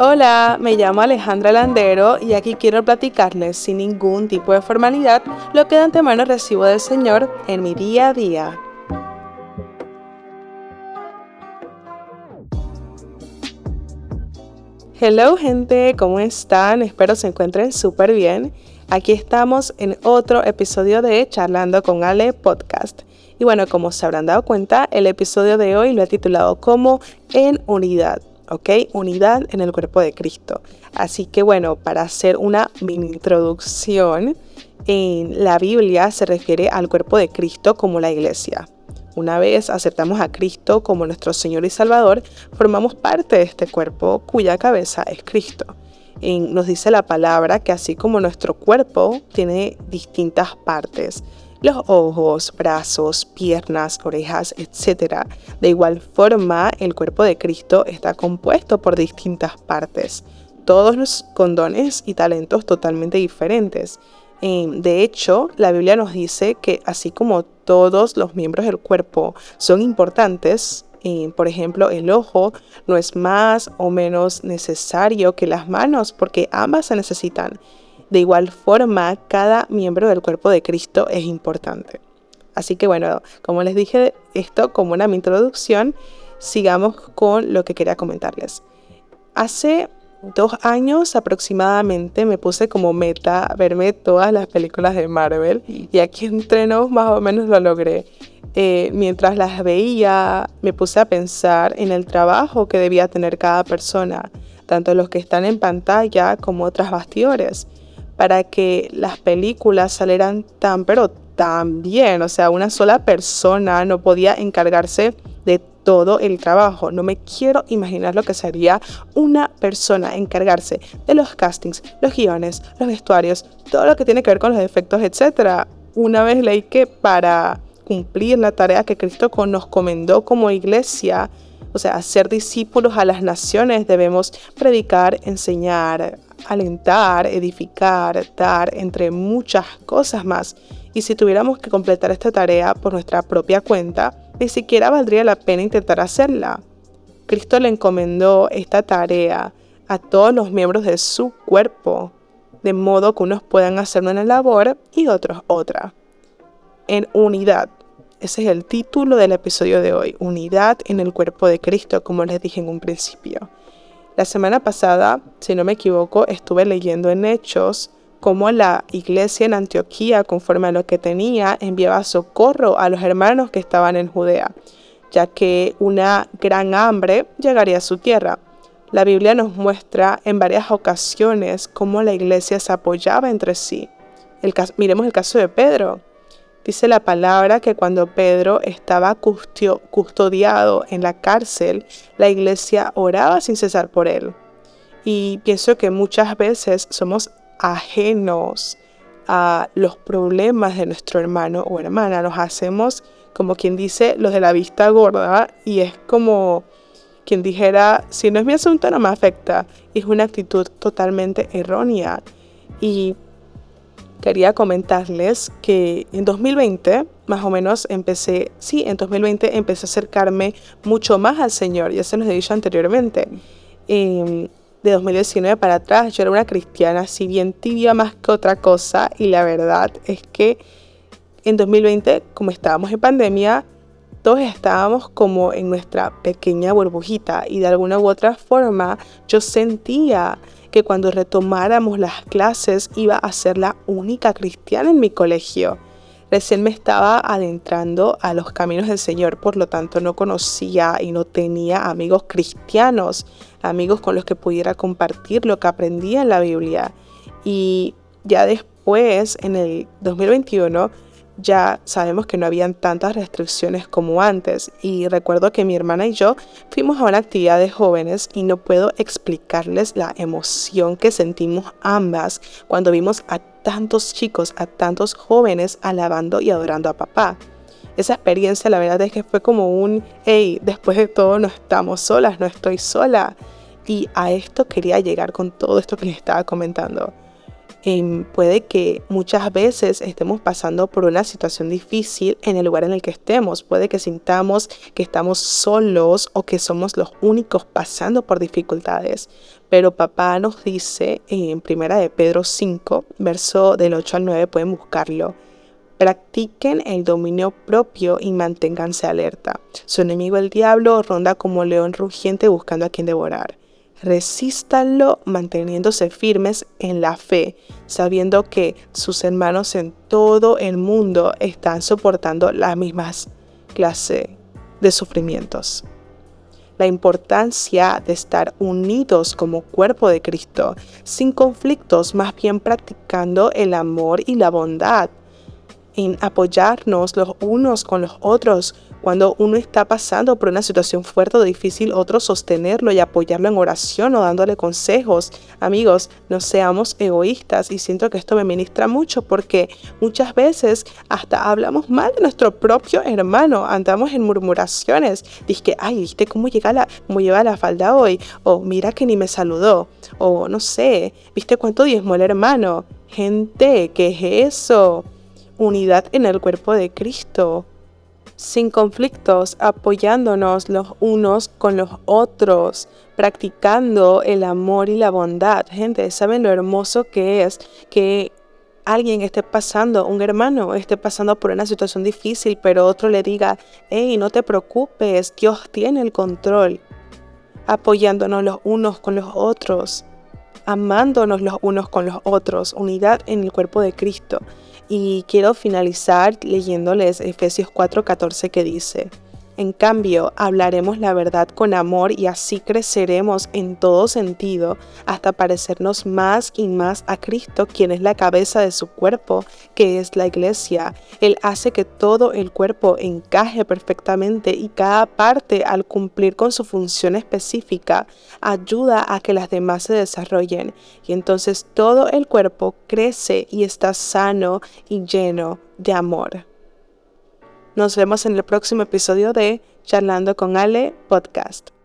Hola, me llamo Alejandra Landero y aquí quiero platicarles sin ningún tipo de formalidad lo que de antemano recibo del Señor en mi día a día. Hello gente, ¿cómo están? Espero se encuentren súper bien. Aquí estamos en otro episodio de Charlando con Ale podcast. Y bueno, como se habrán dado cuenta, el episodio de hoy lo he titulado como En Unidad. ¿Ok? Unidad en el cuerpo de Cristo. Así que bueno, para hacer una introducción, en la Biblia se refiere al cuerpo de Cristo como la iglesia. Una vez aceptamos a Cristo como nuestro Señor y Salvador, formamos parte de este cuerpo cuya cabeza es Cristo. nos dice la palabra que así como nuestro cuerpo tiene distintas partes, los ojos, brazos, piernas, orejas, etc. De igual forma, el cuerpo de Cristo está compuesto por distintas partes, todos con dones y talentos totalmente diferentes. De hecho, la Biblia nos dice que así como todos los miembros del cuerpo son importantes, por ejemplo, el ojo no es más o menos necesario que las manos porque ambas se necesitan. De igual forma, cada miembro del cuerpo de Cristo es importante. Así que bueno, como les dije esto como una introducción, sigamos con lo que quería comentarles. Hace dos años aproximadamente me puse como meta verme todas las películas de Marvel y aquí entreno más o menos lo logré. Eh, mientras las veía me puse a pensar en el trabajo que debía tener cada persona, tanto los que están en pantalla como otras bastidores para que las películas salieran tan, pero tan bien. O sea, una sola persona no podía encargarse de todo el trabajo. No me quiero imaginar lo que sería una persona encargarse de los castings, los guiones, los vestuarios, todo lo que tiene que ver con los efectos, etc. Una vez leí que para cumplir la tarea que Cristo nos comendó como iglesia, o sea, ser discípulos a las naciones, debemos predicar, enseñar, alentar, edificar, dar, entre muchas cosas más. Y si tuviéramos que completar esta tarea por nuestra propia cuenta, ni siquiera valdría la pena intentar hacerla. Cristo le encomendó esta tarea a todos los miembros de su cuerpo, de modo que unos puedan hacer una labor y otros otra. En unidad. Ese es el título del episodio de hoy, Unidad en el cuerpo de Cristo, como les dije en un principio. La semana pasada, si no me equivoco, estuve leyendo en Hechos cómo la iglesia en Antioquía, conforme a lo que tenía, enviaba socorro a los hermanos que estaban en Judea, ya que una gran hambre llegaría a su tierra. La Biblia nos muestra en varias ocasiones cómo la iglesia se apoyaba entre sí. miremos el caso de Pedro. Dice la palabra que cuando Pedro estaba custodiado en la cárcel, la iglesia oraba sin cesar por él. Y pienso que muchas veces somos ajenos a los problemas de nuestro hermano o hermana. Nos hacemos, como quien dice, los de la vista gorda y es como quien dijera, si no es mi asunto no me afecta. Y es una actitud totalmente errónea. Y quería comentarles que en 2020, más o menos, empecé, sí, en 2020 empecé a acercarme mucho más al Señor, ya se nos he dicho anteriormente. Em, de 2019 para atrás yo era una cristiana, si bien tibia más que otra cosa, y la verdad es que en 2020, como estábamos en pandemia, todos estábamos como en nuestra pequeña burbujita y de alguna u otra forma yo sentía que cuando retomáramos las clases iba a ser la única cristiana en mi colegio. Recién me estaba adentrando a los caminos del Señor, por lo tanto no conocía y no tenía amigos cristianos, amigos con los que pudiera compartir lo que aprendía en la Biblia. Y ya después, en el 2021, ya sabemos que no habían tantas restricciones como antes y recuerdo que mi hermana y yo fuimos a una actividad de jóvenes y no puedo explicarles la emoción que sentimos ambas cuando vimos a tantos chicos, a tantos jóvenes alabando y adorando a papá. Esa experiencia la verdad es que fue como un, hey, después de todo no estamos solas, no estoy sola. Y a esto quería llegar con todo esto que les estaba comentando Em, puede que muchas veces estemos pasando por una situación difícil en el lugar en el que estemos. Puede que sintamos que estamos solos o que somos los únicos pasando por dificultades. Pero papá nos dice en primera de Pedro 5, verso del 8 al 9, pueden buscarlo. Practiquen el dominio propio y manténganse alerta. Su enemigo el diablo ronda como león rugiente buscando a quien devorar resístanlo manteniéndose firmes en la fe, sabiendo que sus hermanos en todo el mundo están soportando las mismas clases de sufrimientos. La importancia de estar unidos como cuerpo de Cristo, sin conflictos, más bien practicando el amor y la bondad, en apoyarnos los unos con los otros, cuando uno está pasando por una situación fuerte o difícil, otro sostenerlo y apoyarlo en oración o dándole consejos. Amigos, no seamos egoístas y siento que esto me ministra mucho porque muchas veces hasta hablamos mal de nuestro propio hermano, andamos en murmuraciones. Dice ay, ¿viste cómo, llega la, cómo lleva la falda hoy? O mira que ni me saludó. O no sé, ¿viste cuánto diezmó el hermano? Gente, ¿qué es eso? Unidad en el cuerpo de Cristo sin conflictos, apoyándonos los unos con los otros, practicando el amor y la bondad. Gente, ¿saben lo hermoso que es que alguien esté pasando, un hermano esté pasando por una situación difícil, pero otro le diga, hey, no te preocupes, Dios tiene el control, apoyándonos los unos con los otros, amándonos los unos con los otros, unidad en el cuerpo de Cristo. Y quiero finalizar leyéndoles Efesios 4:14 que dice, en cambio, hablaremos la verdad con amor y así creceremos en todo sentido hasta parecernos más y más a Cristo, quien es la cabeza de su cuerpo, que es la iglesia. Él hace que todo el cuerpo encaje perfectamente y cada parte al cumplir con su función específica ayuda a que las demás se desarrollen y entonces todo el cuerpo crece y está sano y lleno de amor. Nos vemos en el próximo episodio de Charlando con Ale Podcast.